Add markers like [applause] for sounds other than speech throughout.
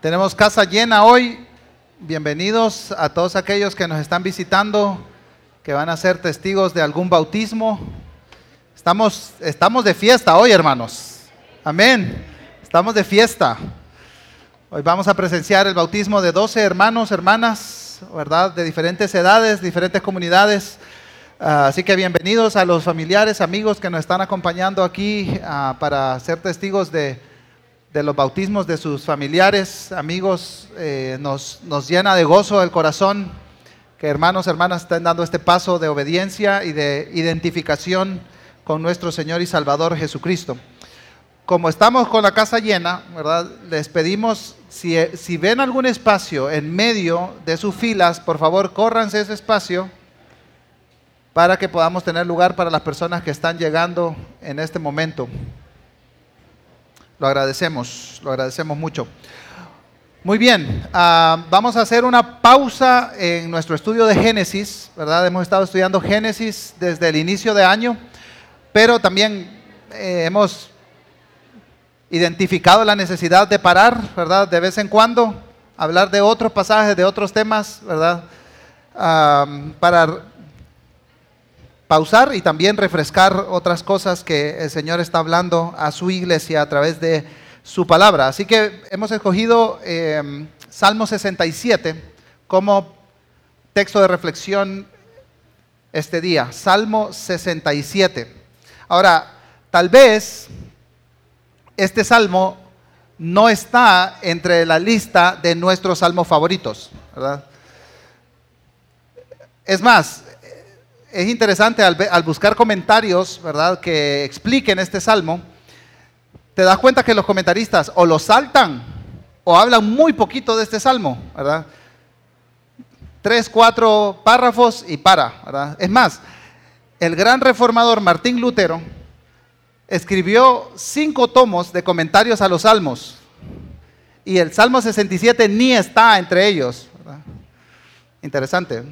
Tenemos casa llena hoy. Bienvenidos a todos aquellos que nos están visitando, que van a ser testigos de algún bautismo. Estamos, estamos de fiesta hoy, hermanos. Amén. Estamos de fiesta. Hoy vamos a presenciar el bautismo de 12 hermanos, hermanas, ¿verdad? De diferentes edades, diferentes comunidades. Ah, así que bienvenidos a los familiares, amigos que nos están acompañando aquí ah, para ser testigos de, de los bautismos de sus familiares, amigos, eh, nos, nos llena de gozo el corazón que hermanos, hermanas estén dando este paso de obediencia y de identificación con nuestro Señor y Salvador Jesucristo. Como estamos con la casa llena, ¿verdad? Les pedimos, si, si ven algún espacio en medio de sus filas, por favor, córranse ese espacio para que podamos tener lugar para las personas que están llegando en este momento. Lo agradecemos, lo agradecemos mucho. Muy bien, uh, vamos a hacer una pausa en nuestro estudio de Génesis, ¿verdad? Hemos estado estudiando Génesis desde el inicio de año, pero también eh, hemos identificado la necesidad de parar, ¿verdad? De vez en cuando, hablar de otros pasajes, de otros temas, ¿verdad? Uh, para pausar y también refrescar otras cosas que el Señor está hablando a su iglesia a través de su palabra. Así que hemos escogido eh, Salmo 67 como texto de reflexión este día. Salmo 67. Ahora, tal vez este salmo no está entre la lista de nuestros salmos favoritos, ¿verdad? Es más, es interesante al, buscar comentarios, ¿verdad?, que expliquen este salmo, te das cuenta que los comentaristas o lo saltan o hablan muy poquito de este salmo, ¿verdad? Tres, cuatro párrafos y para, ¿verdad? Es más, el gran reformador Martín Lutero escribió cinco tomos de comentarios a los salmos y el Salmo 67 ni está entre ellos. ¿verdad? Interesante.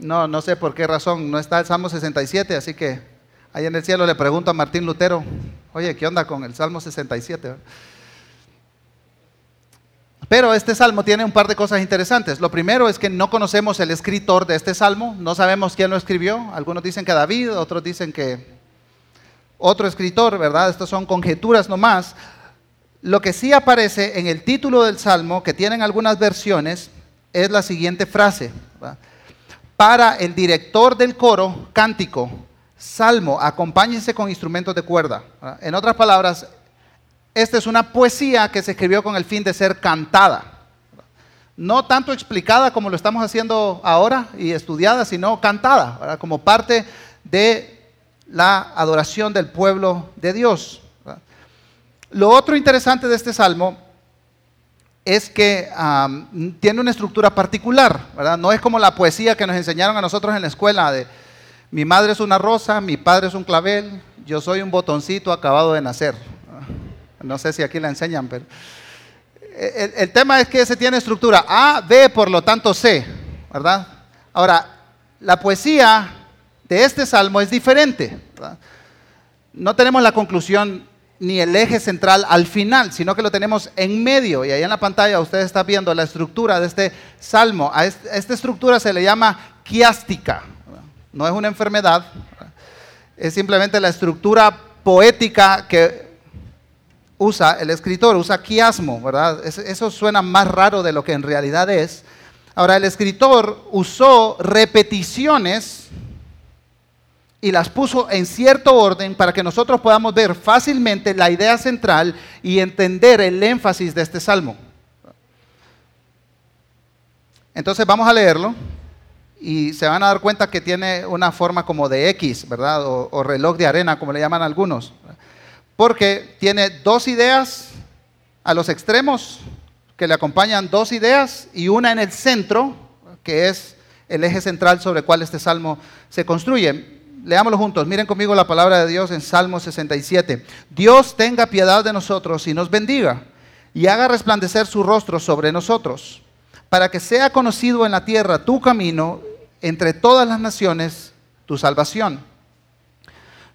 No, no sé por qué razón no está el Salmo 67, así que ahí en el cielo le pregunto a Martín Lutero, oye, ¿qué onda con el Salmo 67? Pero este salmo tiene un par de cosas interesantes. Lo primero es que no conocemos el escritor de este salmo, no sabemos quién lo escribió. Algunos dicen que David, otros dicen que otro escritor, ¿verdad? Estas son conjeturas nomás. Lo que sí aparece en el título del salmo, que tienen algunas versiones, es la siguiente frase. ¿verdad? Para el director del coro cántico, salmo, acompáñense con instrumentos de cuerda. En otras palabras, esta es una poesía que se escribió con el fin de ser cantada. No tanto explicada como lo estamos haciendo ahora y estudiada, sino cantada, como parte de la adoración del pueblo de Dios. Lo otro interesante de este salmo es que tiene una estructura particular, ¿verdad? No es como la poesía que nos enseñaron a nosotros en la escuela de mi madre es una rosa, mi padre es un clavel, yo soy un botoncito acabado de nacer. No sé si aquí la enseñan, pero el, el tema es que se tiene estructura A, B, por lo tanto C, ¿verdad? Ahora, la poesía de este salmo es diferente. No tenemos la conclusión ni el eje central al final, sino que lo tenemos en medio. Y ahí en la pantalla usted está viendo la estructura de este salmo. Esta estructura se le llama quiástica. No es una enfermedad, es simplemente la estructura poética que usa el escritor, usa quiasmo, ¿verdad? Eso suena más raro de lo que en realidad es. Ahora, el escritor usó repeticiones y las puso en cierto orden para que nosotros podamos ver fácilmente la idea central y entender el énfasis de este salmo. Entonces vamos a leerlo y se van a dar cuenta que tiene una forma como de X, ¿verdad? O, reloj de arena, como le llaman algunos. Porque tiene dos ideas a los extremos que le acompañan dos ideas y una en el centro, que es el eje central sobre el cual este salmo se construye. Leámoslo juntos. Miren conmigo la palabra de Dios en Salmo 67. Dios tenga piedad de nosotros y nos bendiga y haga resplandecer su rostro sobre nosotros, para que sea conocido en la tierra tu camino, entre todas las naciones tu salvación.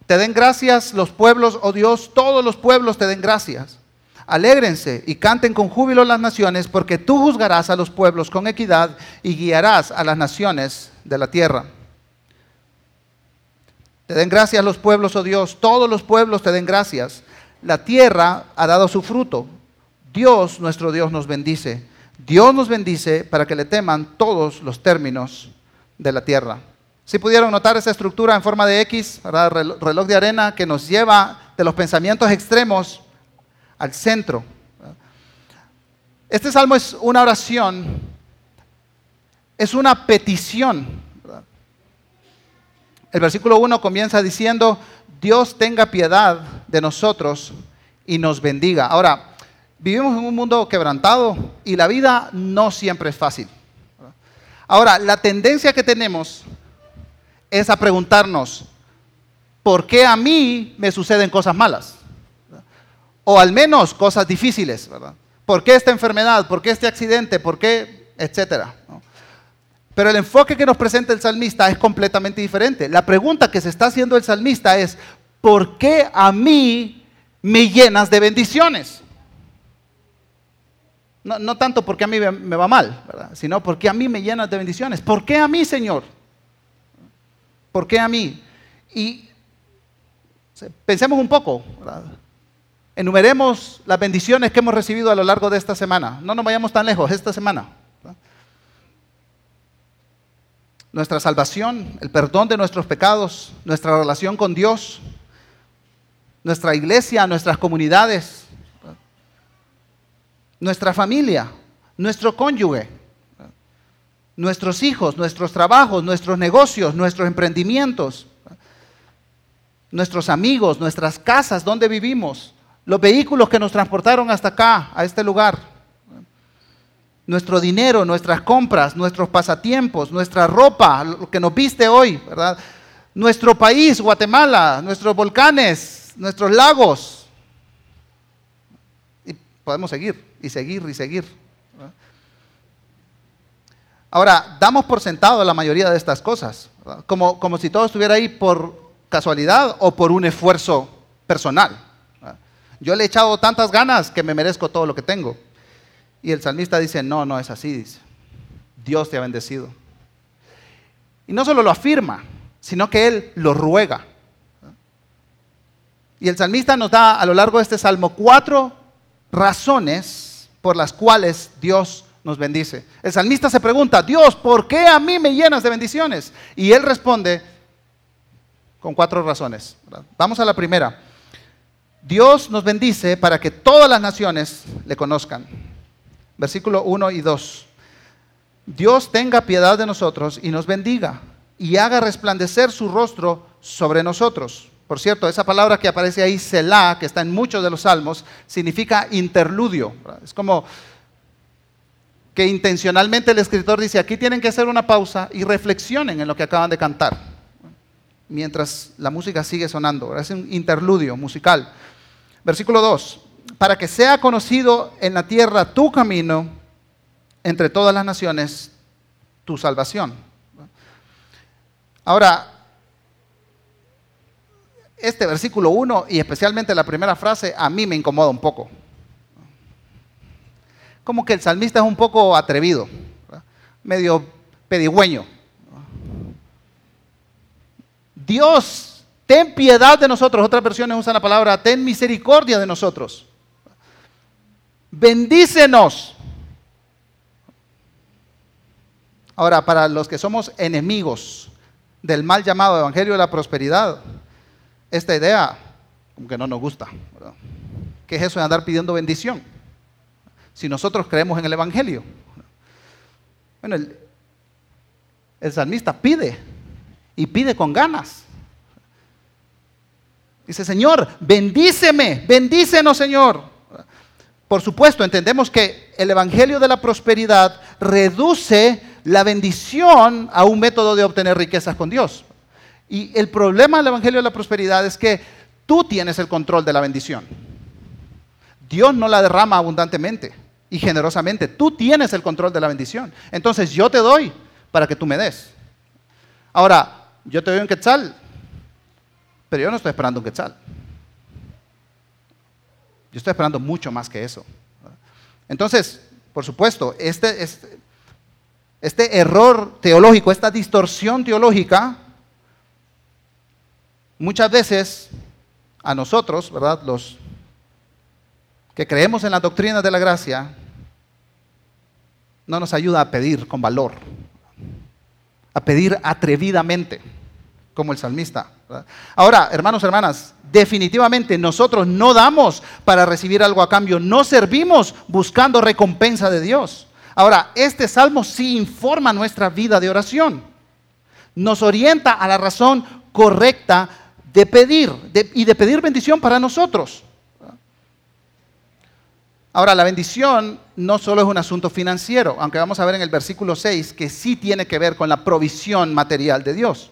Te den gracias los pueblos, oh Dios, todos los pueblos te den gracias. Alégrense y canten con júbilo las naciones, porque tú juzgarás a los pueblos con equidad y guiarás a las naciones de la tierra. Te den gracias los pueblos, oh Dios, todos los pueblos te den gracias. La tierra ha dado su fruto. Dios, nuestro Dios, nos bendice. Dios nos bendice para que le teman todos los términos de la tierra. Si pudieron notar esa estructura en forma de X, reloj de arena que nos lleva de los pensamientos extremos al centro. Este salmo es una oración, es una petición. El versículo 1 comienza diciendo, Dios tenga piedad de nosotros y nos bendiga. Ahora, vivimos en un mundo quebrantado y la vida no siempre es fácil. Ahora, la tendencia que tenemos es a preguntarnos, ¿por qué a mí me suceden cosas malas? O al menos cosas difíciles, ¿verdad? ¿Por qué esta enfermedad? ¿Por qué este accidente? ¿Por qué? Etcétera. Pero el enfoque que nos presenta el salmista es completamente diferente. La pregunta que se está haciendo el salmista es, ¿por qué a mí me llenas de bendiciones? No, tanto porque a mí me va mal, ¿verdad? sino porque a mí me llenas de bendiciones. ¿Por qué a mí, Señor? ¿Por qué a mí? Y pensemos un poco, enumeremos las bendiciones que hemos recibido a lo largo de esta semana. No nos vayamos tan lejos, esta semana. Nuestra salvación, el perdón de nuestros pecados, nuestra relación con Dios, nuestra iglesia, nuestras comunidades, nuestra familia, nuestro cónyuge nuestros hijos, nuestros trabajos, nuestros negocios, nuestros emprendimientos, nuestros amigos, nuestras casas, donde vivimos, los vehículos que nos transportaron hasta acá, a este lugar, nuestro dinero, nuestras compras, nuestros pasatiempos, nuestra ropa, lo que nos viste hoy, ¿verdad? Nuestro país, Guatemala, nuestros volcanes, nuestros lagos. Y podemos seguir y seguir y seguir. Ahora, damos por sentado la mayoría de estas cosas, como, como si todo estuviera ahí por casualidad o por un esfuerzo personal. Yo le he echado tantas ganas que me merezco todo lo que tengo. Y el salmista dice, no, no es así, dice. Dios te ha bendecido. Y no solo lo afirma, sino que él lo ruega. Y el salmista nos da a lo largo de este salmo cuatro razones por las cuales Dios nos bendice. El salmista se pregunta, Dios, ¿por qué a mí me llenas de bendiciones? Y él responde con cuatro razones. Vamos a la primera. Dios nos bendice para que todas las naciones le conozcan. Versículo 1 y 2. Dios tenga piedad de nosotros y nos bendiga y haga resplandecer su rostro sobre nosotros. Por cierto, esa palabra que aparece ahí, Selah, que está en muchos de los salmos, significa interludio. Es como que intencionalmente el escritor dice, aquí tienen que hacer una pausa y reflexionen en lo que acaban de cantar, mientras la música sigue sonando. Es un interludio musical. Versículo 2, para que sea conocido en la tierra tu camino entre todas las naciones, tu salvación. Ahora, este versículo 1 y especialmente la primera frase a mí me incomoda un poco como que el salmista es un poco atrevido, medio pedigüeño. Dios, ten piedad de nosotros. Otras versiones usan la palabra, ten misericordia de nosotros. Bendícenos. Ahora, para los que somos enemigos del mal llamado Evangelio de la Prosperidad, esta idea como que no nos gusta. ¿Qué es eso de andar pidiendo bendición? si nosotros creemos en el Evangelio? Bueno, el, salmista pide y pide con ganas. Dice, Señor, bendíceme, bendícenos, Señor. Por supuesto, entendemos que el Evangelio de la Prosperidad reduce la bendición a un método de obtener riquezas con Dios. Y el problema del Evangelio de la Prosperidad es que tú tienes el control de la bendición. Dios no la derrama abundantemente y generosamente. Tú tienes el control de la bendición. Entonces yo te doy para que tú me des. Ahora, yo te doy un quetzal, pero yo no estoy esperando un quetzal. Yo estoy esperando mucho más que eso. Entonces, por supuesto, este, este, error teológico, esta distorsión teológica, muchas veces a nosotros, ¿verdad? Los que creemos en la doctrina de la gracia, no nos ayuda a pedir con valor, a pedir atrevidamente, como el salmista. Ahora, hermanos, hermanas, definitivamente nosotros no damos para recibir algo a cambio, no servimos buscando recompensa de Dios. Ahora, este salmo sí informa nuestra vida de oración, nos orienta a la razón correcta de pedir y de pedir bendición para nosotros. Ahora, la bendición no solo es un asunto financiero, aunque vamos a ver en el versículo 6 que sí tiene que ver con la provisión material de Dios.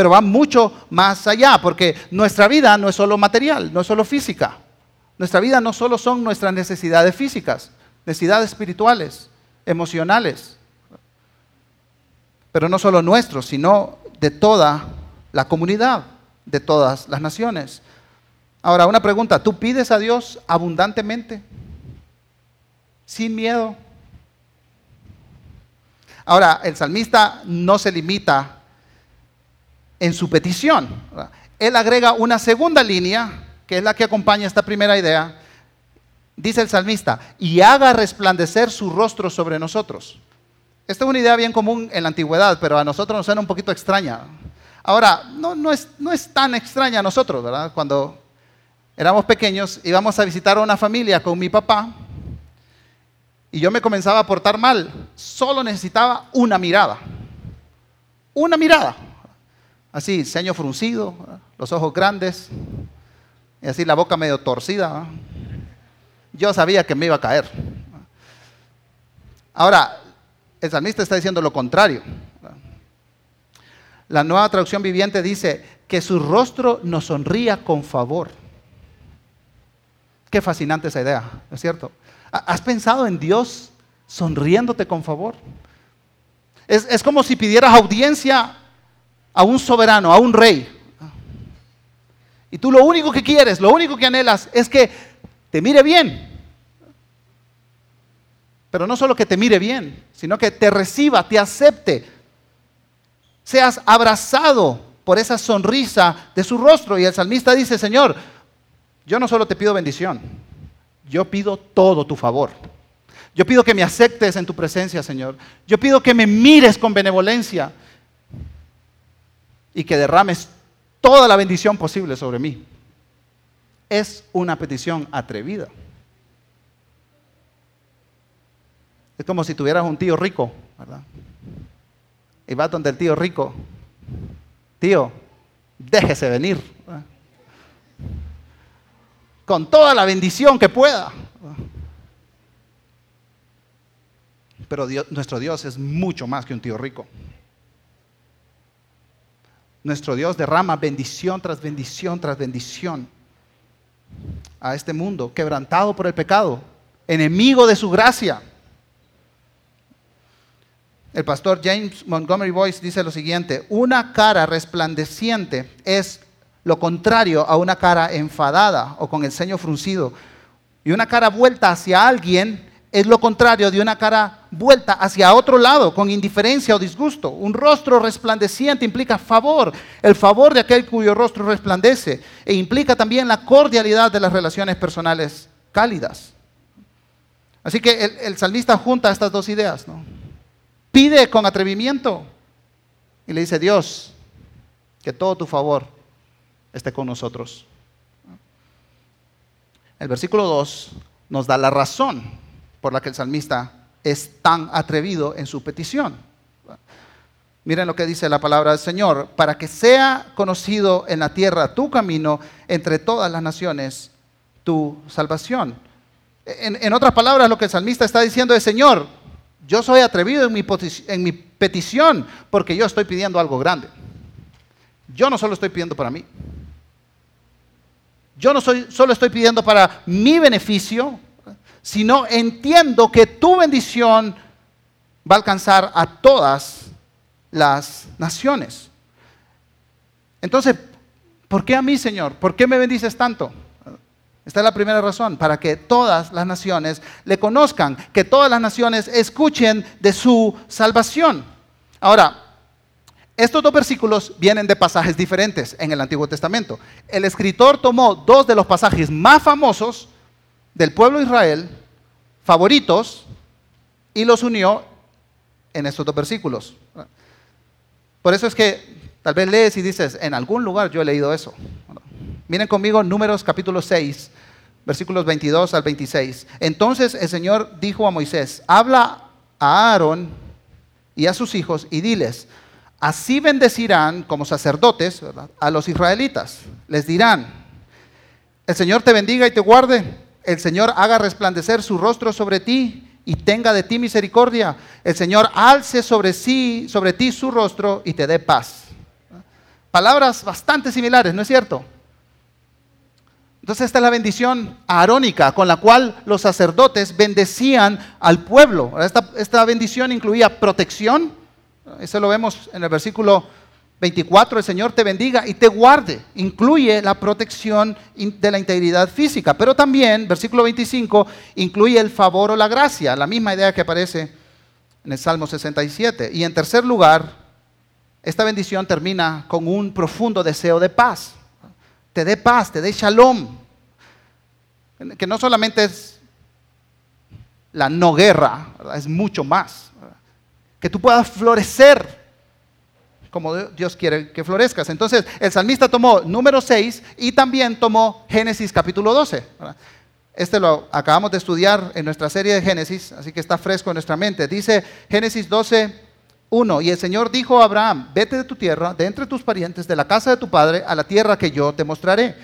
Pero va mucho más allá, porque nuestra vida no es solo material, no es solo física. Nuestra vida no solo son nuestras necesidades físicas, necesidades espirituales, emocionales. Pero no solo nuestros, sino de toda la comunidad, de todas las naciones. Ahora, una pregunta, ¿tú pides a Dios abundantemente? sin miedo. Ahora, el salmista no se limita en su petición. Él agrega una segunda línea, que es la que acompaña esta primera idea. Dice el salmista, y haga resplandecer su rostro sobre nosotros. Esta es una idea bien común en la antigüedad, pero a nosotros nos suena un poquito extraña. Ahora, no, es, es tan extraña a nosotros, ¿verdad? Cuando éramos pequeños íbamos a visitar a una familia con mi papá y yo me comenzaba a portar mal, solo necesitaba una mirada. Una mirada. Así, ceño fruncido, los ojos grandes, y así la boca medio torcida. Yo sabía que me iba a caer. Ahora, el salmista está diciendo lo contrario. La nueva traducción viviente dice que su rostro nos sonría con favor. Qué fascinante esa idea, ¿no es cierto? ¿Has pensado en Dios sonriéndote con favor? Es, como si pidieras audiencia a un soberano, a un rey. Y tú lo único que quieres, lo único que anhelas es que te mire bien. Pero no solo que te mire bien, sino que te reciba, te acepte. Seas abrazado por esa sonrisa de su rostro. Y el salmista dice, Señor, yo no solo te pido bendición, yo pido todo tu favor. Yo pido que me aceptes en tu presencia, Señor. Yo pido que me mires con benevolencia y que derrames toda la bendición posible sobre mí. Es una petición atrevida. Es como si tuvieras un tío rico, ¿verdad? Y vas donde el tío rico, tío, déjese venir con toda la bendición que pueda. Pero nuestro Dios es mucho más que un tío rico. Nuestro Dios derrama bendición tras bendición tras bendición a este mundo quebrantado por el pecado, enemigo de su gracia. El pastor James Montgomery Boyce dice lo siguiente, una cara resplandeciente es lo contrario a una cara enfadada o con el ceño fruncido. Y una cara vuelta hacia alguien es lo contrario de una cara vuelta hacia otro lado, con indiferencia o disgusto. Un rostro resplandeciente implica favor, el favor de aquel cuyo rostro resplandece, e implica también la cordialidad de las relaciones personales cálidas. Así que el, salmista junta estas dos ideas. Pide con atrevimiento y le dice, Dios, que todo tu favor esté con nosotros. El versículo 2 nos da la razón por la que el salmista es tan atrevido en su petición. Miren lo que dice la palabra del Señor, para que sea conocido en la tierra tu camino entre todas las naciones, tu salvación. En, otras palabras, lo que el salmista está diciendo es, Señor, yo soy atrevido en mi, en mi petición porque yo estoy pidiendo algo grande. Yo no solo estoy pidiendo para mí, yo no soy, solo estoy pidiendo para mi beneficio, sino entiendo que tu bendición va a alcanzar a todas las naciones. Entonces, ¿por qué a mí, Señor? ¿Por qué me bendices tanto? Esta es la primera razón, para que todas las naciones le conozcan, que todas las naciones escuchen de su salvación. Ahora, estos dos versículos vienen de pasajes diferentes en el Antiguo Testamento. El escritor tomó dos de los pasajes más famosos del pueblo de Israel, favoritos, y los unió en estos dos versículos. Por eso es que tal vez lees y dices, en algún lugar yo he leído eso. Miren conmigo Números capítulo 6, versículos 22 al 26. Entonces el Señor dijo a Moisés, habla a Aarón y a sus hijos y diles, así bendecirán como sacerdotes a los israelitas. Les dirán, el Señor te bendiga y te guarde el Señor haga resplandecer su rostro sobre ti y tenga de ti misericordia. El Señor alce sobre sí, sobre ti su rostro y te dé paz. Palabras bastante similares, ¿no es cierto? Entonces esta es la bendición arónica con la cual los sacerdotes bendecían al pueblo. Esta, esta bendición incluía protección, eso lo vemos en el versículo 24, el Señor te bendiga y te guarde. Incluye la protección de la integridad física, pero también, versículo 25, incluye el favor o la gracia, la misma idea que aparece en el Salmo 67. Y en tercer lugar, esta bendición termina con un profundo deseo de paz. Te dé paz, te dé shalom, que no solamente es la no guerra, es mucho más. Que tú puedas florecer como Dios quiere que florezcas. Entonces, el salmista tomó número 6 y también tomó Génesis capítulo 12. Este lo acabamos de estudiar en nuestra serie de Génesis, así que está fresco en nuestra mente. Dice Génesis 12, 1. Y el Señor dijo a Abraham, vete de tu tierra, de entre tus parientes, de la casa de tu padre, a la tierra que yo te mostraré.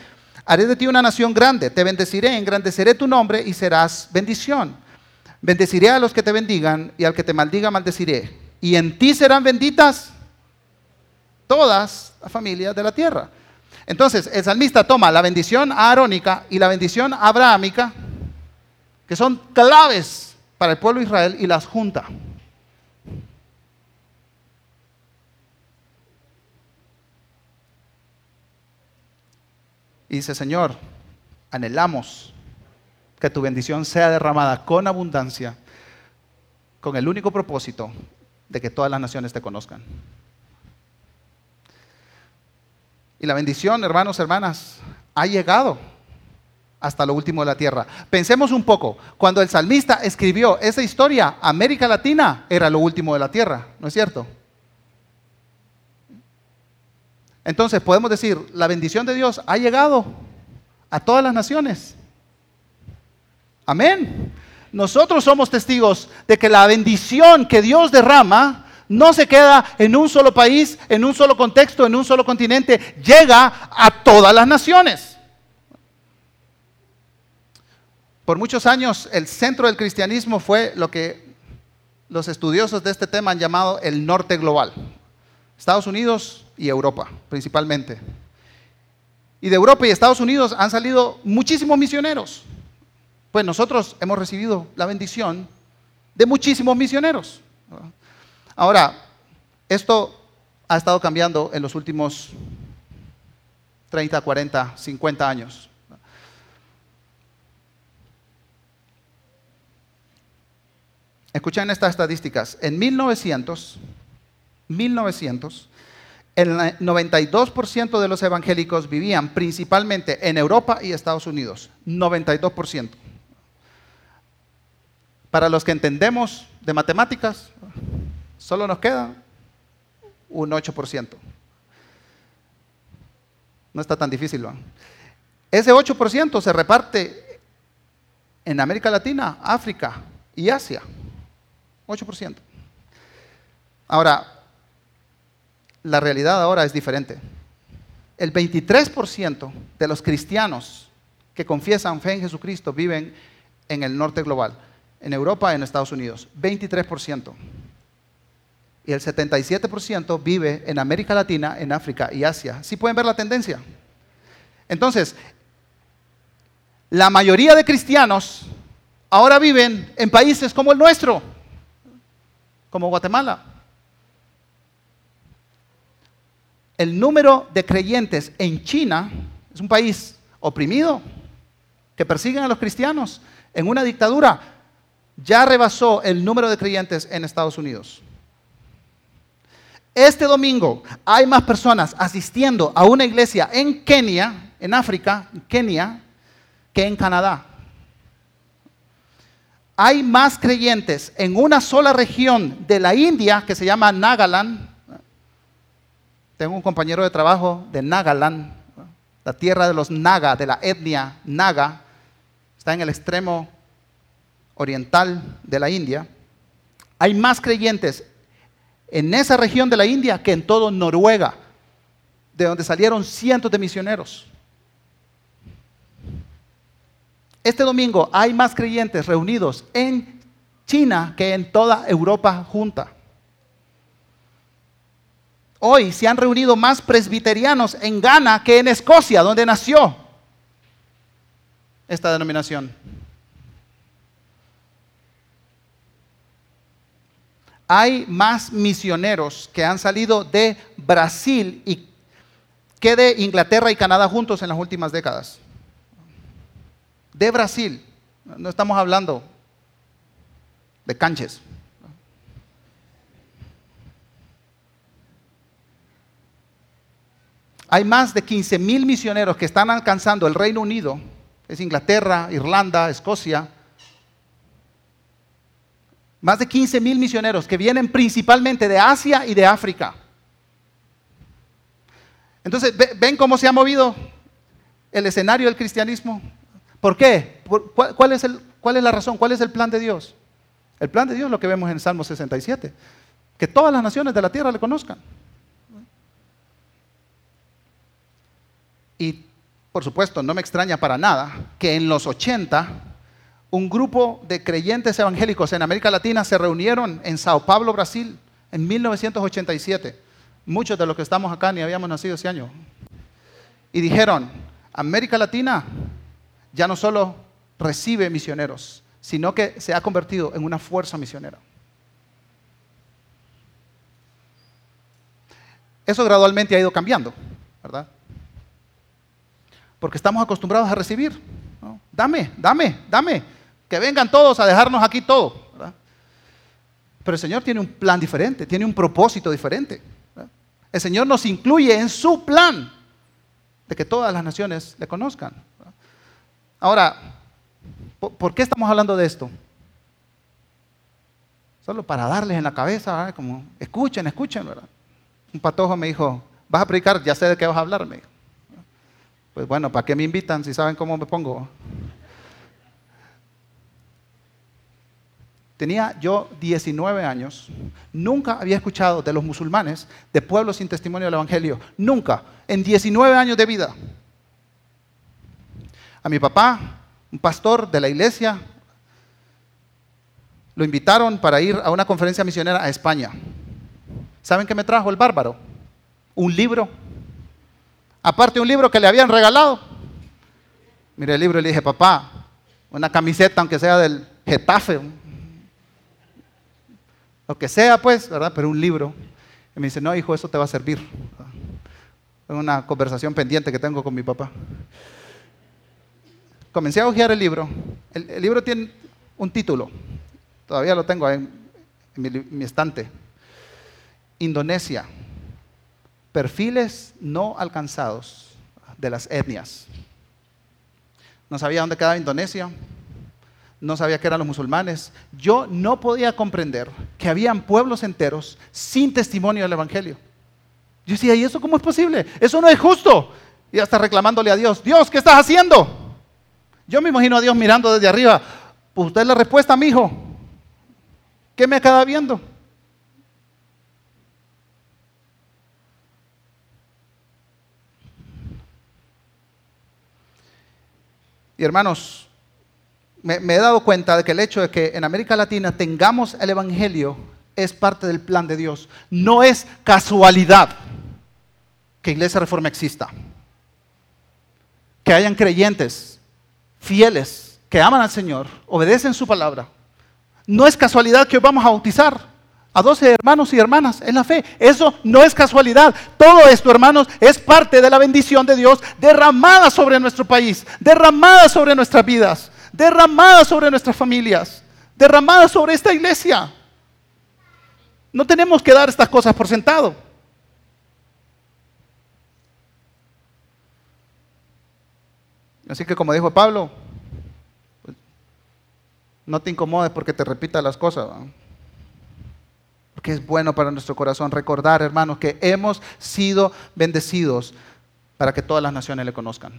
Haré de ti una nación grande, te bendeciré, engrandeceré tu nombre y serás bendición. Bendeciré a los que te bendigan y al que te maldiga maldeciré. Y en ti serán benditas todas las familias de la tierra. Entonces, el salmista toma la bendición aarónica y la bendición abrahámica, que son claves para el pueblo de Israel, y las junta. Y dice, Señor, anhelamos que tu bendición sea derramada con abundancia, con el único propósito de que todas las naciones te conozcan. La bendición, hermanos, hermanas, ha llegado hasta lo último de la tierra. Pensemos un poco, cuando el salmista escribió esa historia, América Latina era lo último de la tierra, ¿no es cierto? Entonces podemos decir, la bendición de Dios ha llegado a todas las naciones. Amén. Nosotros somos testigos de que la bendición que Dios derrama no se queda en un solo país, en un solo contexto, en un solo continente, llega a todas las naciones. Por muchos años el centro del cristianismo fue lo que los estudiosos de este tema han llamado el norte global, Estados Unidos y Europa principalmente. Y de Europa y Estados Unidos han salido muchísimos misioneros. Pues nosotros hemos recibido la bendición de muchísimos misioneros. Ahora, esto ha estado cambiando en los últimos 30, 40, 50 años. Escuchen estas estadísticas. En 1900, 1900, el 92% de los evangélicos vivían principalmente en Europa y Estados Unidos. 92%. Para los que entendemos de matemáticas, Solo nos queda un 8%. No está tan difícil, ¿no? Ese 8% se reparte en América Latina, África y Asia. 8%. Ahora, la realidad ahora es diferente. El 23% de los cristianos que confiesan fe en Jesucristo viven en el norte global, en Europa, en Estados Unidos. 23% y el 77% vive en América Latina, en África y Asia. ¿Sí pueden ver la tendencia? Entonces, la mayoría de cristianos ahora viven en países como el nuestro, como Guatemala. El número de creyentes en China es un país oprimido, que persiguen a los cristianos en una dictadura, ya rebasó el número de creyentes en Estados Unidos. Este domingo hay más personas asistiendo a una iglesia en Kenia, en África, Kenia, que en Canadá. Hay más creyentes en una sola región de la India que se llama Nagaland. Tengo un compañero de trabajo de Nagaland, la tierra de los Naga, de la etnia Naga. Está en el extremo oriental de la India. Hay más creyentes en esa región de la India que en todo Noruega, de donde salieron cientos de misioneros. Este domingo hay más creyentes reunidos en China que en toda Europa junta. Hoy se han reunido más presbiterianos en Ghana que en Escocia, donde nació esta denominación. Hay más misioneros que han salido de Brasil y que de Inglaterra y Canadá juntos en las últimas décadas. De Brasil, no estamos hablando de canches. Hay más de 15 mil misioneros que están alcanzando el Reino Unido, es Inglaterra, Irlanda, Escocia, más de 15 mil misioneros que vienen principalmente de Asia y de África. Entonces, ¿ven cómo se ha movido el escenario del cristianismo? ¿Por qué? ¿Cuál es, ¿Cuál es la razón? ¿Cuál es el plan de Dios? El plan de Dios es lo que vemos en Salmo 67. Que todas las naciones de la tierra le conozcan. Y, por supuesto, no me extraña para nada que en los 80 un grupo de creyentes evangélicos en América Latina se reunieron en Sao Paulo, Brasil, en 1987. Muchos de los que estamos acá ni habíamos nacido ese año. Y dijeron, América Latina ya no solo recibe misioneros, sino que se ha convertido en una fuerza misionera. Eso gradualmente ha ido cambiando, ¿verdad? Porque estamos acostumbrados a recibir. Dame, dame, dame. Que vengan todos a dejarnos aquí todo. Pero el Señor tiene un plan diferente, tiene un propósito diferente. El Señor nos incluye en su plan de que todas las naciones le conozcan. Ahora, ¿por qué estamos hablando de esto? Solo para darles en la cabeza, como, escuchen, escuchen, ¿verdad? Un patojo me dijo, vas a predicar, ya sé de qué vas a hablar, Pues bueno, ¿para qué me invitan si saben cómo me pongo? Tenía yo 19 años, nunca había escuchado de los musulmanes, de pueblos sin testimonio del Evangelio, nunca, en 19 años de vida. A mi papá, un pastor de la iglesia, lo invitaron para ir a una conferencia misionera a España. ¿Saben qué me trajo el bárbaro? Un libro. Aparte un libro que le habían regalado. Mire el libro y le dije, papá, una camiseta aunque sea del Getafe, lo que sea, pues, ¿verdad? Pero un libro. Y me dice, no, hijo, eso te va a servir. Es una conversación pendiente que tengo con mi papá. Comencé a hojear el libro. El, libro tiene un título. Todavía lo tengo en, mi estante. Indonesia. Perfiles no alcanzados de las etnias. No sabía dónde quedaba Indonesia no sabía que eran los musulmanes. Yo no podía comprender que habían pueblos enteros sin testimonio del Evangelio. Yo decía, ¿y eso cómo es posible? Eso no es justo. Y hasta reclamándole a Dios, Dios, ¿qué estás haciendo? Yo me imagino a Dios mirando desde arriba. Pues usted es la respuesta, mi hijo. ¿Qué me acaba viendo? Y hermanos, me, he dado cuenta de que el hecho de que en América Latina tengamos el Evangelio es parte del plan de Dios. No es casualidad que Iglesia Reforma exista. Que hayan creyentes fieles que aman al Señor, obedecen su palabra. No es casualidad que hoy vamos a bautizar a 12 hermanos y hermanas en la fe. Eso no es casualidad. Todo esto, hermanos, es parte de la bendición de Dios derramada sobre nuestro país, derramada sobre nuestras vidas, derramada sobre nuestras familias, derramada sobre esta iglesia. No tenemos que dar estas cosas por sentado. Así que como dijo Pablo, pues, no te incomodes porque te repita las cosas. Porque es bueno para nuestro corazón recordar, hermanos, que hemos sido bendecidos para que todas las naciones le conozcan.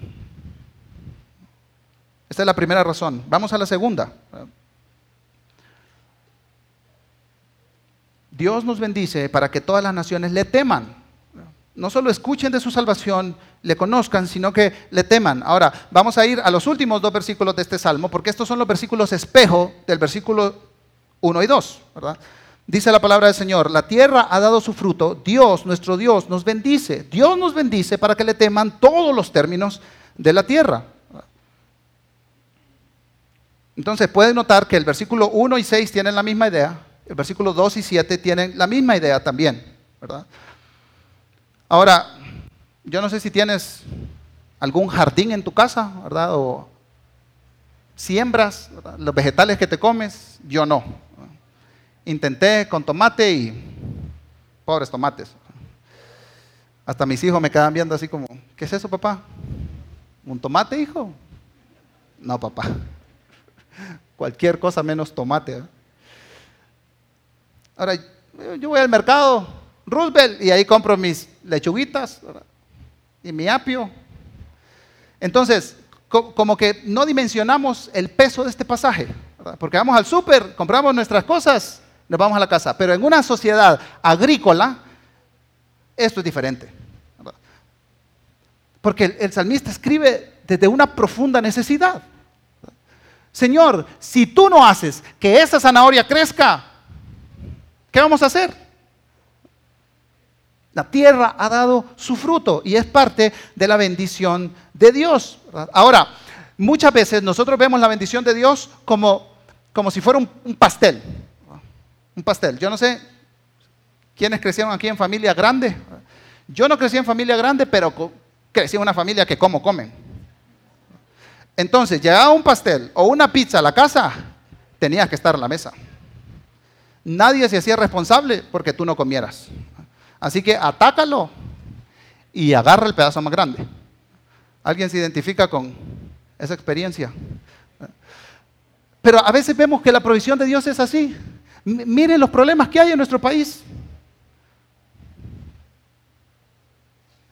Esta es la primera razón. Vamos a la segunda. Dios nos bendice para que todas las naciones le teman. No solo escuchen de su salvación, le conozcan, sino que le teman. Ahora, vamos a ir a los últimos dos versículos de este salmo, porque estos son los versículos espejo del versículo 1 y 2, ¿verdad? Dice la palabra del Señor, la tierra ha dado su fruto, Dios, nuestro Dios, nos bendice. Dios nos bendice para que le teman todos los términos de la tierra. Entonces pueden notar que el versículo 1 y 6 tienen la misma idea, el versículo 2 y 7 tienen la misma idea también, ¿verdad? Ahora, yo no sé si tienes algún jardín en tu casa, ¿verdad? O siembras los vegetales que te comes, yo no. Intenté con tomate y pobres tomates. Hasta mis hijos me quedan viendo así como, ¿qué es eso, papá? ¿Un tomate, hijo? No, papá. Cualquier cosa menos tomate. ¿eh? Ahora, yo voy al mercado, Roosevelt, y ahí compro mis lechuguitas y mi apio. Entonces, como que no dimensionamos el peso de este pasaje, porque vamos al súper, compramos nuestras cosas nos vamos a la casa. Pero en una sociedad agrícola, esto es diferente. Porque el, salmista escribe desde una profunda necesidad. Señor, si tú no haces que esa zanahoria crezca, ¿qué vamos a hacer? La tierra ha dado su fruto y es parte de la bendición de Dios. Ahora, muchas veces nosotros vemos la bendición de Dios como, como si fuera un pastel un pastel. Yo no sé quiénes crecieron aquí en familia grande. Yo no crecí en familia grande, pero crecí en una familia que como comen. Entonces, llegaba un pastel o una pizza a la casa, tenías que estar en la mesa. Nadie se hacía responsable porque tú no comieras. Así que atácalo y agarra el pedazo más grande. ¿Alguien se identifica con esa experiencia? Pero a veces vemos que la provisión de Dios es así. Miren los problemas que hay en nuestro país.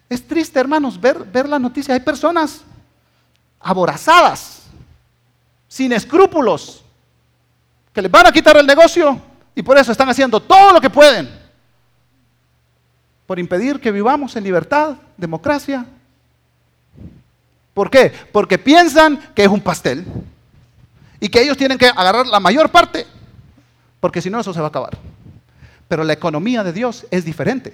Es triste, hermanos, ver, ver las noticias. Hay personas aborazadas, sin escrúpulos, que les van a quitar el negocio y por eso están haciendo todo lo que pueden por impedir que vivamos en libertad, democracia. ¿Por qué? Porque piensan que es un pastel y que ellos tienen que agarrar la mayor parte porque si no eso se va a acabar. Pero la economía de Dios es diferente.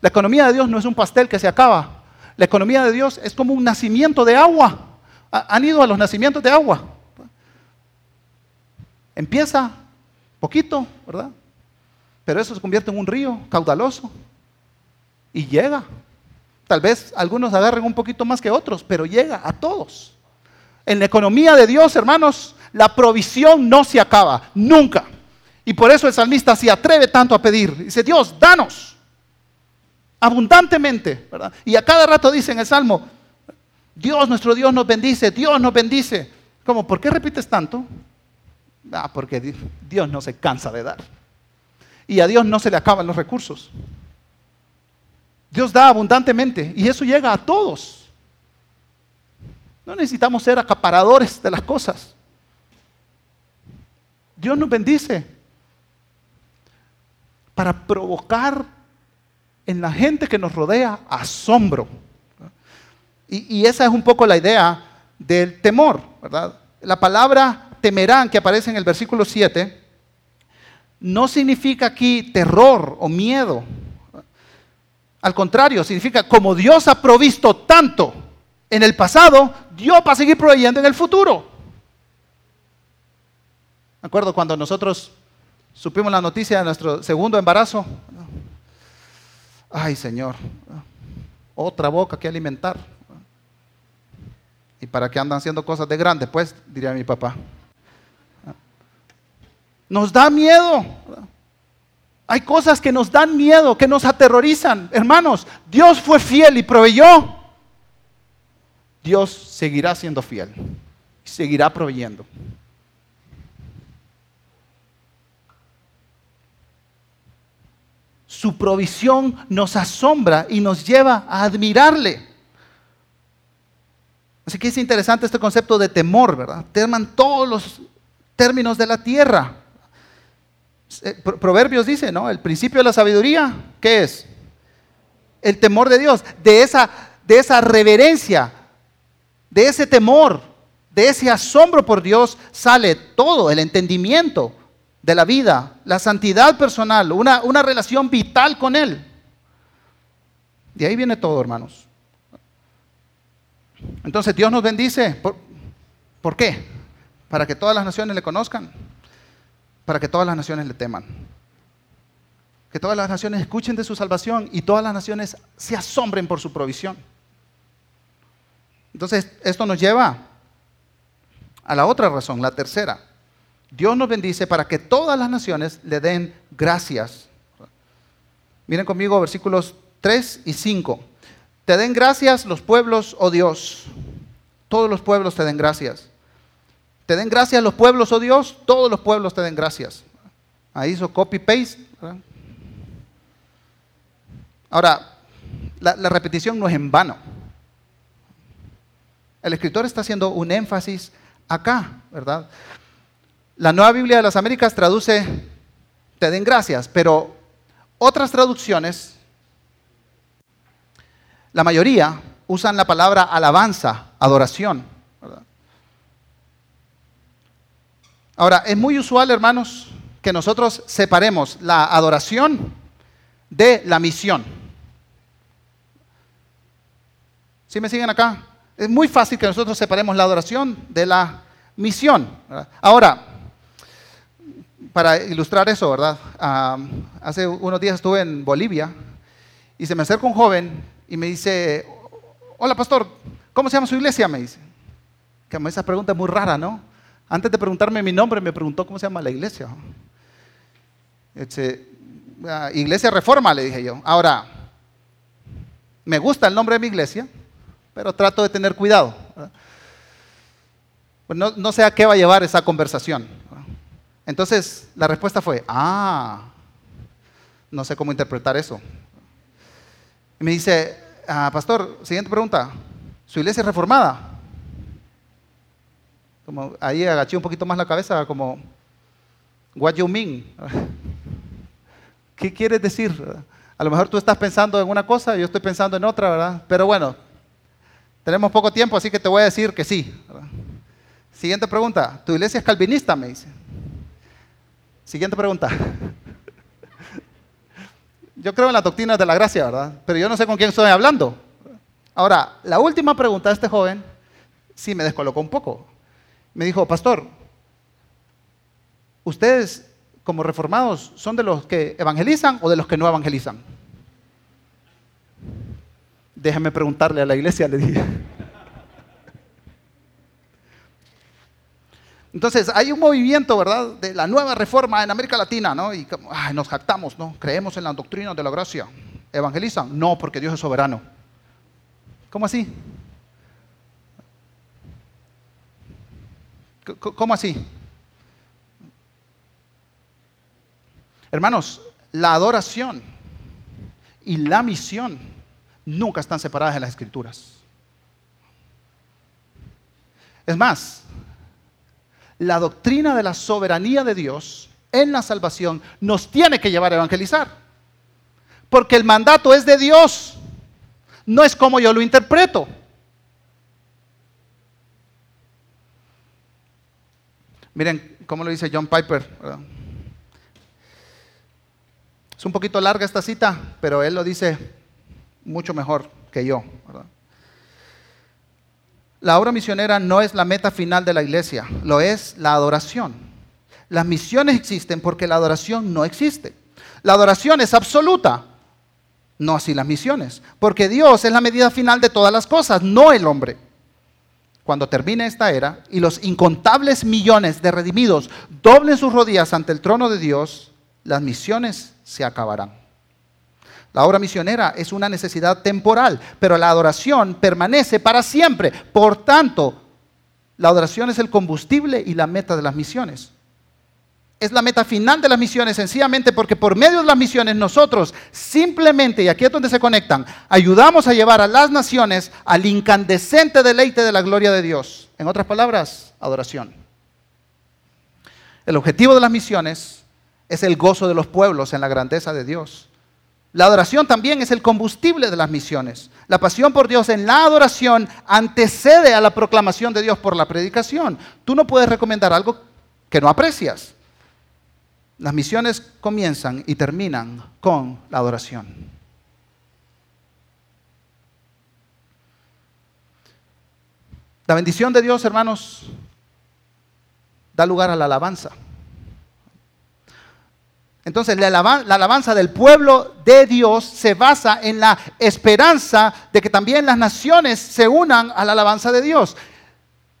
La economía de Dios no es un pastel que se acaba. La economía de Dios es como un nacimiento de agua. ¿Han ido a los nacimientos de agua? Empieza poquito, ¿verdad? Pero eso se convierte en un río caudaloso y llega. Tal vez algunos agarren un poquito más que otros, pero llega a todos. En la economía de Dios, hermanos, la provisión no se acaba, nunca. Y por eso el salmista se atreve tanto a pedir. Dice, Dios, danos abundantemente. ¿verdad? Y a cada rato dice en el Salmo, Dios, nuestro Dios nos bendice, Dios nos bendice. ¿Cómo? ¿Por qué repites tanto? Ah, porque Dios no se cansa de dar. Y a Dios no se le acaban los recursos. Dios da abundantemente y eso llega a todos. No necesitamos ser acaparadores de las cosas. Dios nos bendice para provocar en la gente que nos rodea asombro. Y, esa es un poco la idea del temor, ¿verdad? La palabra temerán que aparece en el versículo 7 no significa aquí terror o miedo. Al contrario, significa como Dios ha provisto tanto en el pasado, Dios va a seguir proveyendo en el futuro. Me acuerdo cuando nosotros supimos la noticia de nuestro segundo embarazo. Ay, Señor, otra boca que alimentar. ¿Y para qué andan haciendo cosas de grande? Pues, diría mi papá. Nos da miedo. Hay cosas que nos dan miedo, que nos aterrorizan. Hermanos, Dios fue fiel y proveyó. Dios seguirá siendo fiel y seguirá proveyendo. Su provisión nos asombra y nos lleva a admirarle. Así que es interesante este concepto de temor, ¿verdad? Teman todos los términos de la tierra. Eh, Proverbios dice, ¿no? El principio de la sabiduría, ¿qué es? El temor de Dios, de esa, de esa reverencia, de ese temor, de ese asombro por Dios sale todo, el entendimiento de la vida, la santidad personal, una, una relación vital con Él. De ahí viene todo, hermanos. Entonces Dios nos bendice. ¿Por, ¿Por qué? Para que todas las naciones le conozcan para que todas las naciones le teman. Que todas las naciones escuchen de su salvación y todas las naciones se asombren por su provisión. Entonces, esto nos lleva a la otra razón, la tercera. Dios nos bendice para que todas las naciones le den gracias. Miren conmigo versículos 3 y 5. Te den gracias los pueblos, oh Dios. Todos los pueblos te den gracias. Te den gracias los pueblos, oh Dios, todos los pueblos te den gracias. Ahí hizo copy-paste. Ahora, la, la repetición no es en vano. El escritor está haciendo un énfasis acá, ¿verdad? La nueva Biblia de las Américas traduce, te den gracias, pero otras traducciones, la mayoría usan la palabra alabanza, adoración. Ahora, es muy usual, hermanos, que nosotros separemos la adoración de la misión. ¿Sí me siguen acá? Es muy fácil que nosotros separemos la adoración de la misión. Ahora, para ilustrar eso, ¿verdad? hace unos días estuve en Bolivia y se me acerca un joven y me dice, hola pastor, ¿cómo se llama su iglesia? Me dice. Que esa pregunta es muy rara, ¿no? Antes de preguntarme mi nombre, me preguntó cómo se llama la iglesia. Este, ah, iglesia Reforma, le dije yo. Ahora, me gusta el nombre de mi iglesia, pero trato de tener cuidado. Pues no sé a qué va a llevar esa conversación. Entonces, la respuesta fue, ah, no sé cómo interpretar eso. Y me dice, ah, pastor, siguiente pregunta, ¿su iglesia es reformada? Como ahí agaché un poquito más la cabeza, como, what you mean? [laughs] ¿Qué quieres decir? A lo mejor tú estás pensando en una cosa, yo estoy pensando en otra, ¿verdad? Pero bueno, tenemos poco tiempo, así que te voy a decir que sí. Siguiente pregunta, ¿tu iglesia es calvinista? Me dice. Siguiente pregunta. Yo creo en la doctrina de la gracia, ¿verdad? Pero yo no sé con quién estoy hablando. Ahora, la última pregunta de este joven sí me descolocó un poco me dijo, pastor, ¿ustedes como reformados son de los que evangelizan o de los que no evangelizan? Déjame preguntarle a la iglesia, le dije. Entonces, hay un movimiento, ¿verdad?, de la nueva reforma en América Latina, ¿no? Y nos jactamos, ¿no? Creemos en la doctrina de la gracia. ¿Evangelizan? No, porque Dios es soberano. ¿Cómo así? ¿Cómo así? Hermanos, la adoración y la misión nunca están separadas en las escrituras. Es más, la doctrina de la soberanía de Dios en la salvación nos tiene que llevar a evangelizar. Porque el mandato es de Dios, no es como yo lo interpreto. Miren cómo lo dice John Piper. Es un poquito larga esta cita, pero él lo dice mucho mejor que yo. La obra misionera no es la meta final de la iglesia, lo es la adoración. Las misiones existen porque la adoración no existe. La adoración es absoluta, no así las misiones, porque Dios es la medida final de todas las cosas, no el hombre. Cuando termine esta era y los incontables millones de redimidos doblen sus rodillas ante el trono de Dios, las misiones se acabarán. La obra misionera es una necesidad temporal, pero la adoración permanece para siempre. Por tanto, la adoración es el combustible y la meta de las misiones. Es la meta final de las misiones, sencillamente porque por medio de las misiones nosotros simplemente, y aquí es donde se conectan, ayudamos a llevar a las naciones al incandescente deleite de la gloria de Dios. En otras palabras, adoración. El objetivo de las misiones es el gozo de los pueblos en la grandeza de Dios. La adoración también es el combustible de las misiones. La pasión por Dios en la adoración antecede a la proclamación de Dios por la predicación. Tú no puedes recomendar algo que no aprecias. Las misiones comienzan y terminan con la adoración. La bendición de Dios, hermanos, da lugar a la alabanza. Entonces la alabanza, del pueblo de Dios se basa en la esperanza de que también las naciones se unan a la alabanza de Dios.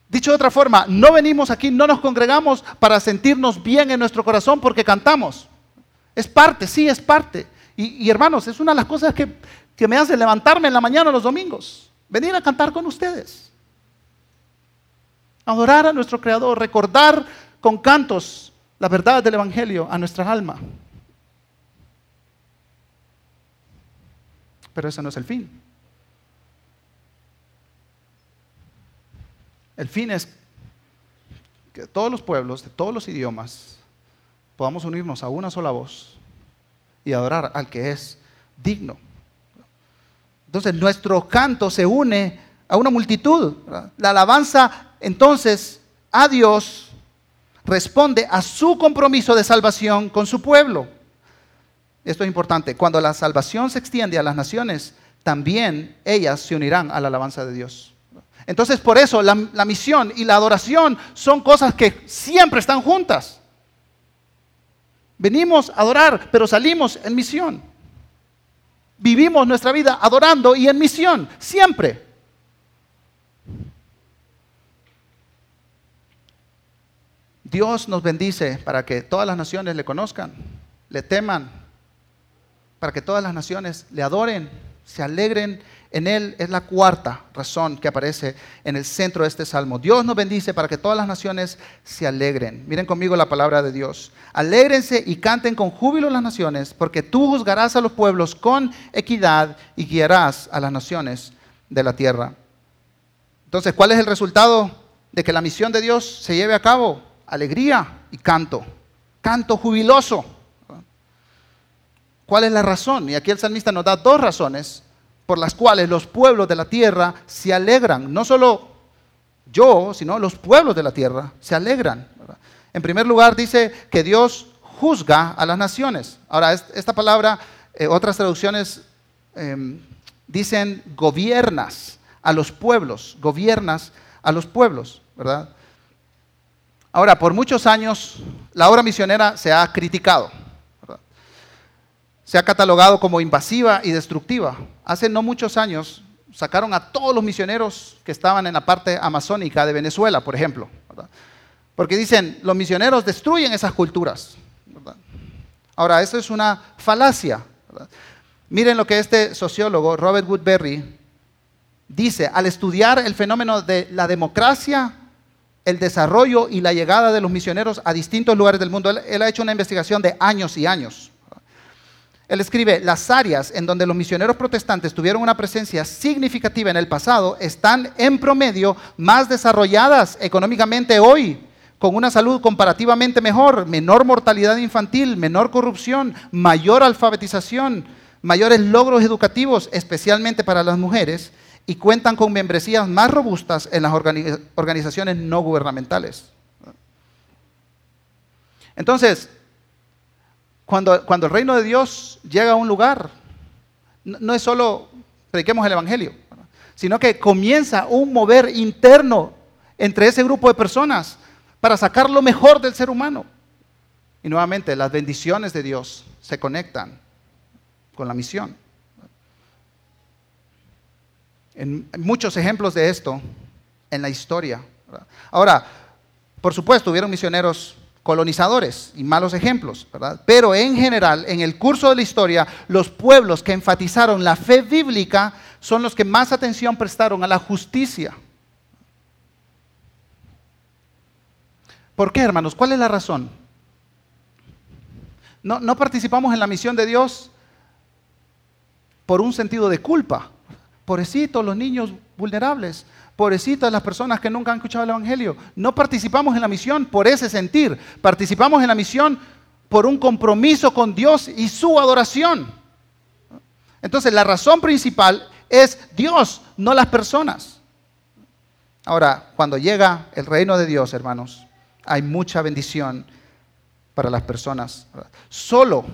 Dicho de otra forma, no venimos aquí, no nos congregamos para sentirnos bien en nuestro corazón porque cantamos. Es parte, sí, es parte. Y, hermanos, es una de las cosas que, que me hace levantarme en la mañana los domingos. Venir a cantar con ustedes. Adorar a nuestro Creador, recordar con cantos la verdad del Evangelio a nuestra alma. Pero ese no es el fin. El fin es que todos los pueblos, de todos los idiomas, podamos unirnos a una sola voz y adorar al que es digno. Entonces nuestro canto se une a una multitud. La alabanza entonces a Dios responde a su compromiso de salvación con su pueblo. Esto es importante. Cuando la salvación se extiende a las naciones, también ellas se unirán a la alabanza de Dios. Entonces, por eso la, misión y la adoración son cosas que siempre están juntas. Venimos a adorar, pero salimos en misión. Vivimos nuestra vida adorando y en misión, siempre. Dios nos bendice para que todas las naciones le conozcan, le teman, para que todas las naciones le adoren, se alegren en Él. Es la cuarta razón que aparece en el centro de este salmo. Dios nos bendice para que todas las naciones se alegren. Miren conmigo la palabra de Dios. Alégrense y canten con júbilo las naciones, porque tú juzgarás a los pueblos con equidad y guiarás a las naciones de la tierra. Entonces, ¿cuál es el resultado de que la misión de Dios se lleve a cabo? Alegría y canto. Canto jubiloso. ¿Cuál es la razón? Y aquí el salmista nos da dos razones por las cuales los pueblos de la tierra se alegran. No solo yo, sino los pueblos de la tierra se alegran. En primer lugar dice que Dios juzga a las naciones. Ahora, esta palabra, eh, otras traducciones em, dicen gobiernas a los pueblos, gobiernas a los pueblos, ¿verdad? Ahora, por muchos años la obra misionera se ha criticado, se ha catalogado como invasiva y destructiva. Hace no muchos años sacaron a todos los misioneros que estaban en la parte amazónica de Venezuela, por ejemplo, porque dicen, los misioneros destruyen esas culturas. Ahora, eso es una falacia. Miren lo que este sociólogo, Robert Woodbury, dice, al estudiar el fenómeno de la democracia el desarrollo y la llegada de los misioneros a distintos lugares del mundo. Él, ha hecho una investigación de años y años. Él escribe, las áreas en donde los misioneros protestantes tuvieron una presencia significativa en el pasado están en promedio más desarrolladas económicamente hoy, con una salud comparativamente mejor, menor mortalidad infantil, menor corrupción, mayor alfabetización, mayores logros educativos, especialmente para las mujeres, y cuentan con membresías más robustas en las organizaciones no gubernamentales. Entonces, cuando, cuando, el reino de Dios llega a un lugar, no, es solo prediquemos el Evangelio, sino que comienza un mover interno entre ese grupo de personas para sacar lo mejor del ser humano. Y nuevamente, las bendiciones de Dios se conectan con la misión. En muchos ejemplos de esto en la historia. Ahora, por supuesto, hubieron misioneros colonizadores y malos ejemplos, ¿verdad? Pero en general, en el curso de la historia, los pueblos que enfatizaron la fe bíblica son los que más atención prestaron a la justicia. ¿Por qué, hermanos? ¿Cuál es la razón? No, no participamos en la misión de Dios por un sentido de culpa. Pobrecitos los niños vulnerables, pobrecitas las personas que nunca han escuchado el Evangelio. No participamos en la misión por ese sentir, participamos en la misión por un compromiso con Dios y su adoración. Entonces la razón principal es Dios, no las personas. Ahora, cuando llega el reino de Dios, hermanos, hay mucha bendición para las personas. Solo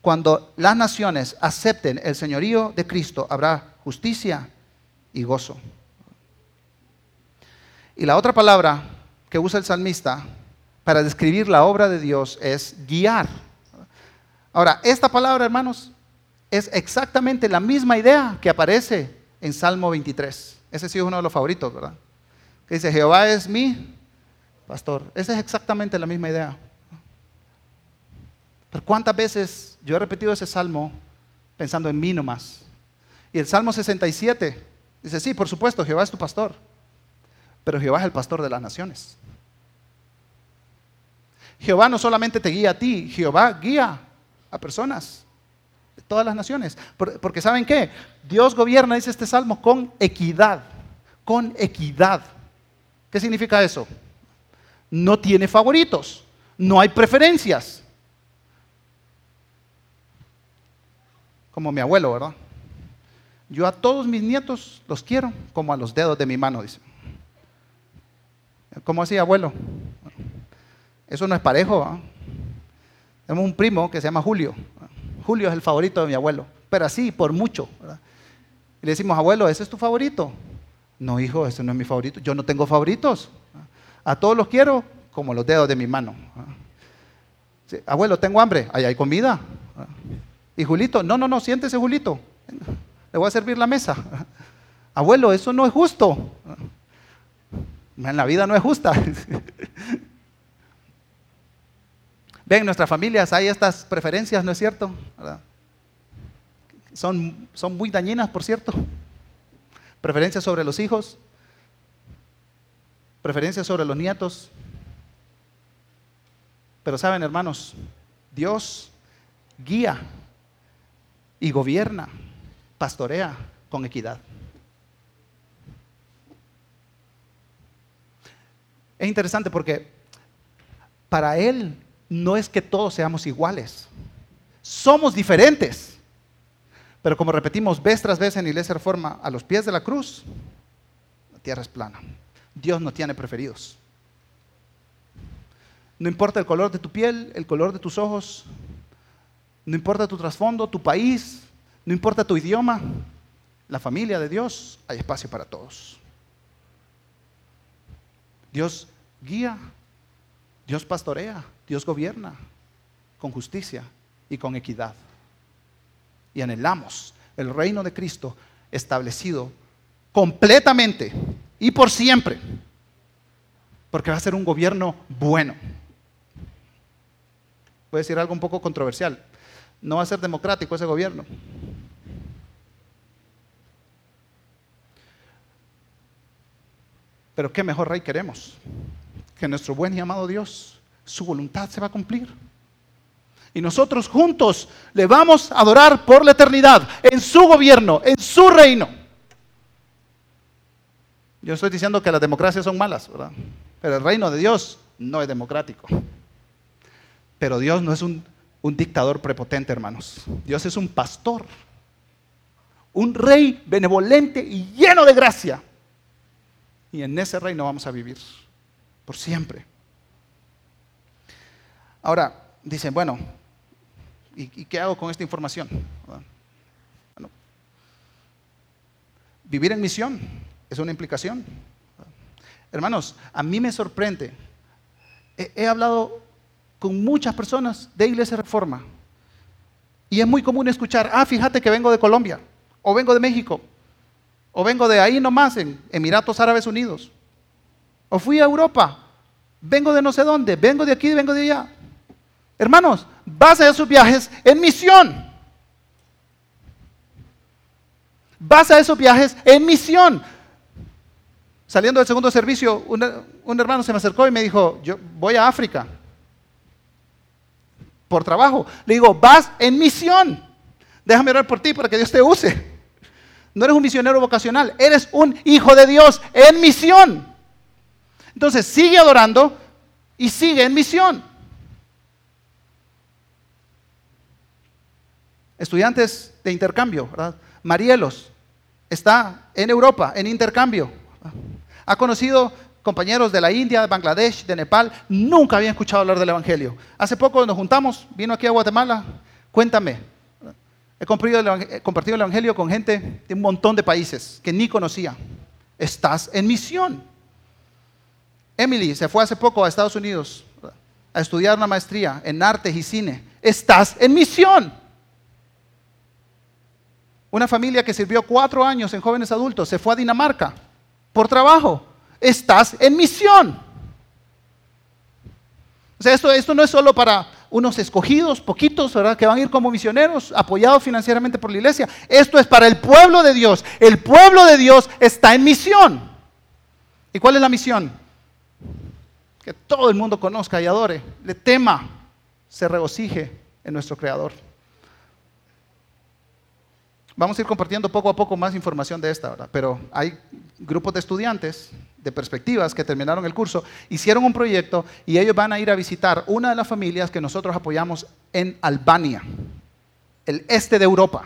cuando las naciones acepten el señorío de Cristo habrá justicia y gozo. Y la otra palabra que usa el salmista para describir la obra de Dios es guiar. Ahora, esta palabra, hermanos, es exactamente la misma idea que aparece en Salmo 23. Ese sí es uno de los favoritos, ¿verdad? Que dice, Jehová es mi pastor. Esa es exactamente la misma idea. Pero ¿cuántas veces yo he repetido ese salmo pensando en mí nomás? Y el Salmo 67 dice, sí, por supuesto, Jehová es tu pastor, pero Jehová es el pastor de las naciones. Jehová no solamente te guía a ti, Jehová guía a personas de todas las naciones. Porque ¿saben qué? Dios gobierna, dice este salmo, con equidad, con equidad. ¿Qué significa eso? No tiene favoritos, no hay preferencias. Como mi abuelo, ¿verdad? Yo a todos mis nietos los quiero como a los dedos de mi mano, dice. ¿Cómo así, abuelo? Eso no es parejo. Tenemos un primo que se llama Julio. Julio es el favorito de mi abuelo, pero así, por mucho. Y le decimos, abuelo, ¿ese es tu favorito? No, hijo, ese no es mi favorito. Yo no tengo favoritos. A todos los quiero como los dedos de mi mano. abuelo, tengo hambre. Ahí hay comida. Y Julito, no, no, no, siéntese, Julito le voy a servir la mesa. Abuelo, eso no es justo. En la vida no es justa. Ven, nuestras familias hay estas preferencias, ¿no es cierto? Son, son muy dañinas, por cierto. Preferencias sobre los hijos, preferencias sobre los nietos. Pero saben, hermanos, Dios guía y gobierna pastorea con equidad. Es interesante porque para Él no es que todos seamos iguales. Somos diferentes. Pero como repetimos vez tras vez en Iglesia Reforma, a los pies de la cruz, la tierra es plana. Dios no tiene preferidos. No importa el color de tu piel, el color de tus ojos, no importa tu trasfondo, tu país, no importa tu idioma, la familia de Dios, hay espacio para todos. Dios guía, Dios pastorea, Dios gobierna con justicia y con equidad. Y anhelamos el reino de Cristo establecido completamente y por siempre, porque va a ser un gobierno bueno. Voy a decir algo un poco controversial. No va a ser democrático ese gobierno. Pero qué mejor rey queremos. Que nuestro buen y amado Dios, su voluntad se va a cumplir. Y nosotros juntos le vamos a adorar por la eternidad, en su gobierno, en su reino. Yo estoy diciendo que las democracias son malas, ¿verdad? Pero el reino de Dios no es democrático. Pero Dios no es un, un dictador prepotente, hermanos. Dios es un pastor, un rey benevolente y lleno de gracia y en ese reino vamos a vivir por siempre. Ahora, dicen, bueno, ¿y, qué hago con esta información? Vivir en misión es una implicación. Hermanos, a mí me sorprende. He hablado con muchas personas de Iglesia Reforma. Y es muy común escuchar, ah, fíjate que vengo de Colombia, o vengo de México, o vengo de ahí nomás, en Emiratos Árabes Unidos, o fui a Europa, vengo de no sé dónde, vengo de aquí, vengo de allá. Hermanos, base a sus viajes en misión. Base a esos viajes en misión. Saliendo del segundo servicio, un, un hermano se me acercó y me dijo, yo voy a África por trabajo. Le digo, vas en misión. Déjame orar por ti para que Dios te use. No eres un misionero vocacional, eres un hijo de Dios en misión. Entonces sigue adorando y sigue en misión. Estudiantes de intercambio, ¿verdad? Marielos está en Europa en intercambio. Ha conocido compañeros de la India, de Bangladesh, de Nepal, nunca habían escuchado hablar del Evangelio. Hace poco nos juntamos, vino aquí a Guatemala, cuéntame. He compartido el Evangelio con gente de un montón de países que ni conocía. Estás en misión. Emily se fue hace poco a Estados Unidos a estudiar una maestría en artes y cine. Estás en misión. Una familia que sirvió cuatro años en jóvenes adultos se fue a Dinamarca por trabajo estás en misión. O sea, esto, esto no es solo para unos escogidos, poquitos, ¿verdad? Que van a ir como misioneros, apoyados financieramente por la iglesia. Esto es para el pueblo de Dios. El pueblo de Dios está en misión. ¿Y cuál es la misión? Que todo el mundo conozca y adore, le tema, se regocije en nuestro Creador. Vamos a ir compartiendo poco a poco más información de esta, ¿verdad? Pero hay grupos de estudiantes de perspectivas que terminaron el curso, hicieron un proyecto y ellos van a ir a visitar una de las familias que nosotros apoyamos en Albania, el este de Europa.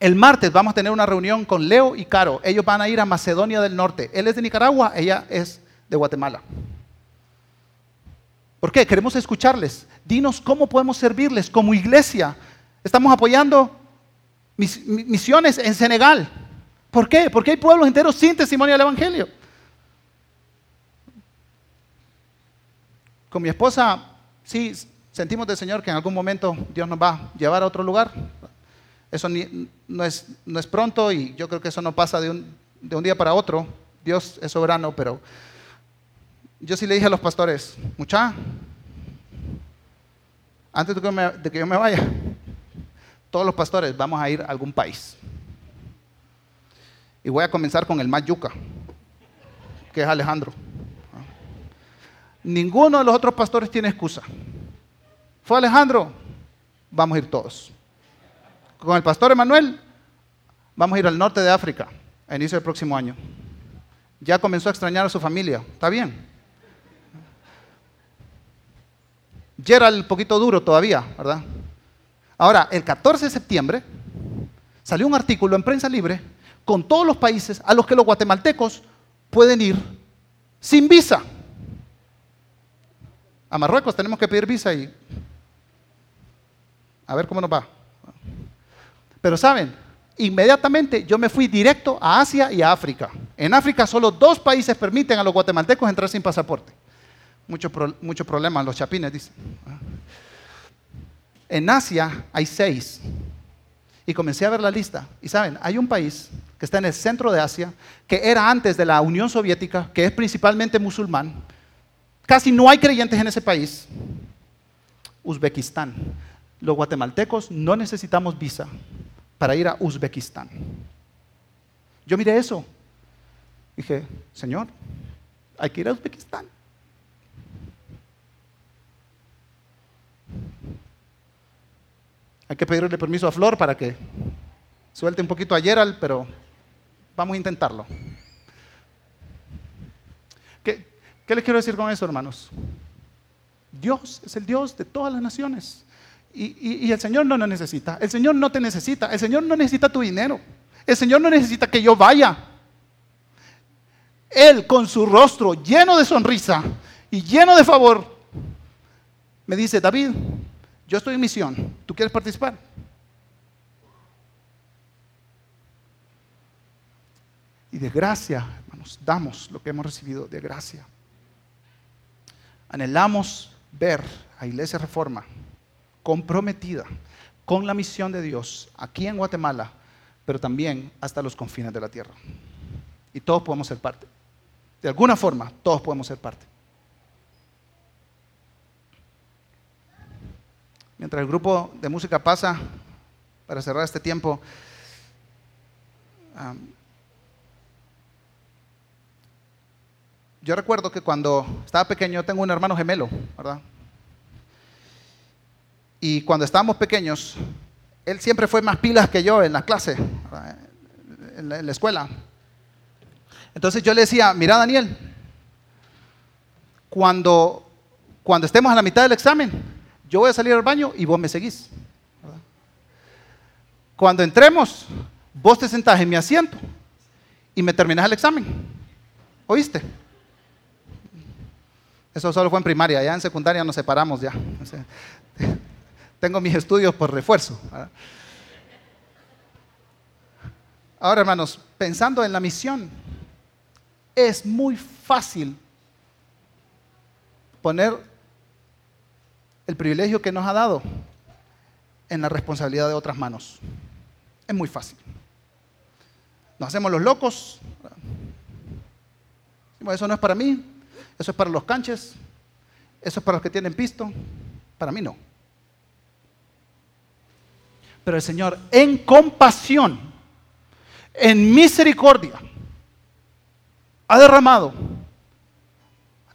El martes vamos a tener una reunión con Leo y Caro. Ellos van a ir a Macedonia del Norte. Él es de Nicaragua, ella es de Guatemala. ¿Por qué? Queremos escucharles. Dinos cómo podemos servirles como iglesia. Estamos apoyando misiones en Senegal. ¿Por qué? Porque hay pueblos enteros sin testimonio del Evangelio. Con mi esposa, sí, sentimos del Señor que en algún momento Dios nos va a llevar a otro lugar. Eso no, es, no es pronto y yo creo que eso no pasa de un, de un día para otro. Dios es soberano, pero yo sí le dije a los pastores, mucha, antes de que, de que yo me vaya, todos los pastores vamos a ir a algún país. Y voy a comenzar con el más yuca, que es Alejandro. Ninguno de los otros pastores tiene excusa. Fue Alejandro, vamos a ir todos. Con el pastor Emanuel, vamos a ir al norte de África a inicio del próximo año. Ya comenzó a extrañar a su familia, está bien. Gerald, un poquito duro todavía, ¿verdad? Ahora, el 14 de septiembre salió un artículo en Prensa Libre con todos los países a los que los guatemaltecos pueden ir sin visa. A Marruecos tenemos que pedir visa y a ver cómo nos va. Pero saben, inmediatamente yo me fui directo a Asia y a África. En África solo dos países permiten a los guatemaltecos entrar sin pasaporte. Muchos mucho problemas, los chapines dicen. En Asia hay seis. Y comencé a ver la lista. Y saben, hay un país que está en el centro de Asia, que era antes de la Unión Soviética, que es principalmente musulmán. Casi no hay creyentes en ese país. Uzbekistán. Los guatemaltecos no necesitamos visa para ir a Uzbekistán. Yo miré eso. Dije, Señor, hay que ir a Uzbekistán. Hay que pedirle permiso a Flor para que suelte un poquito a Gerald, pero vamos a intentarlo. ¿Qué, ¿Qué, les quiero decir con eso, hermanos? Dios es el Dios de todas las naciones. Y, y el Señor no nos necesita. El Señor no te necesita. El Señor no necesita tu dinero. El Señor no necesita que yo vaya. Él con su rostro lleno de sonrisa y lleno de favor, me dice, David, yo estoy en misión. ¿Tú quieres participar? Y de gracia, hermanos, damos lo que hemos recibido de gracia. Anhelamos ver a Iglesia Reforma comprometida con la misión de Dios aquí en Guatemala, pero también hasta los confines de la tierra. Y todos podemos ser parte. De alguna forma, todos podemos ser parte. Mientras el grupo de música pasa, para cerrar este tiempo, yo recuerdo que cuando estaba pequeño, tengo un hermano gemelo, ¿verdad? Y cuando estábamos pequeños, él siempre fue más pilas que yo en la clase, en la, escuela. Entonces yo le decía, mira Daniel, cuando, cuando estemos a la mitad del examen, yo voy a salir al baño y vos me seguís. Cuando entremos, vos te sentás en mi asiento y me terminás el examen. ¿Oíste? Eso solo fue en primaria, ya en secundaria nos separamos ya. [laughs] Tengo mis estudios por refuerzo. Ahora, hermanos, pensando en la misión, es muy fácil poner el privilegio que nos ha dado en la responsabilidad de otras manos. Es muy fácil. Nos hacemos los locos. Eso no es para mí, eso es para los canches, eso es para los que tienen pisto, para mí no. Pero el Señor, en compasión, en misericordia, ha derramado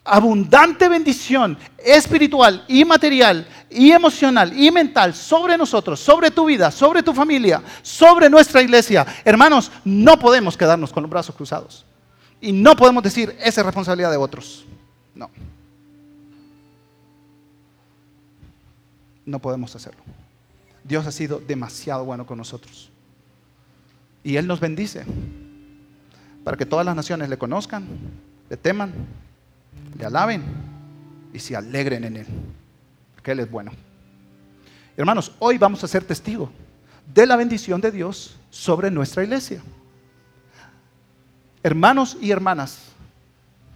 abundante bendición espiritual y material y emocional y mental sobre nosotros, sobre tu vida, sobre tu familia, sobre nuestra iglesia. Hermanos, no podemos quedarnos con los brazos cruzados. Y no podemos decir, esa es responsabilidad de otros. No. No podemos hacerlo. Dios ha sido demasiado bueno con nosotros. Y Él nos bendice para que todas las naciones le conozcan, le teman, le alaben y se alegren en Él. Porque Él es bueno. Hermanos, hoy vamos a ser testigos de la bendición de Dios sobre nuestra iglesia. Hermanos y hermanas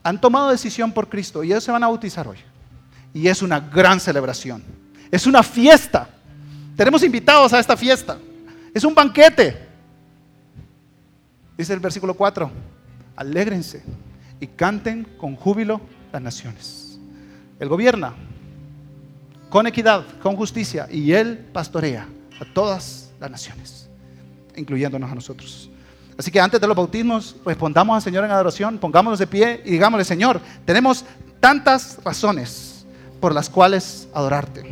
han tomado decisión por Cristo y ellos se van a bautizar hoy. Y es una gran celebración. Es una fiesta tenemos invitados a esta fiesta. Es un banquete. Dice el versículo 4. Alégrense y canten con júbilo las naciones. Él gobierna con equidad, con justicia y Él pastorea a todas las naciones, incluyéndonos a nosotros. Así que antes de los bautismos, respondamos al Señor en adoración, pongámonos de pie y digámosle, Señor, tenemos tantas razones por las cuales adorarte.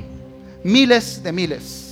Miles de miles